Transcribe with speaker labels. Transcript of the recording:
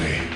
Speaker 1: me.